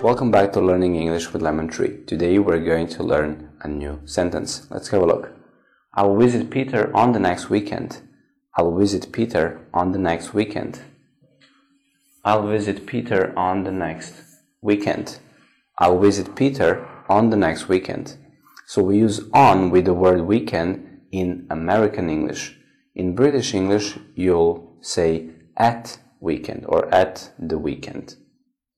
Welcome back to Learning English with Lemon Tree. Today we're going to learn a new sentence. Let's have a look. I will visit Peter on the next weekend. I will visit Peter on the next weekend. I'll visit Peter on the next weekend. I'll visit Peter on the next weekend. So we use on with the word weekend in American English. In British English, you'll say at weekend or at the weekend.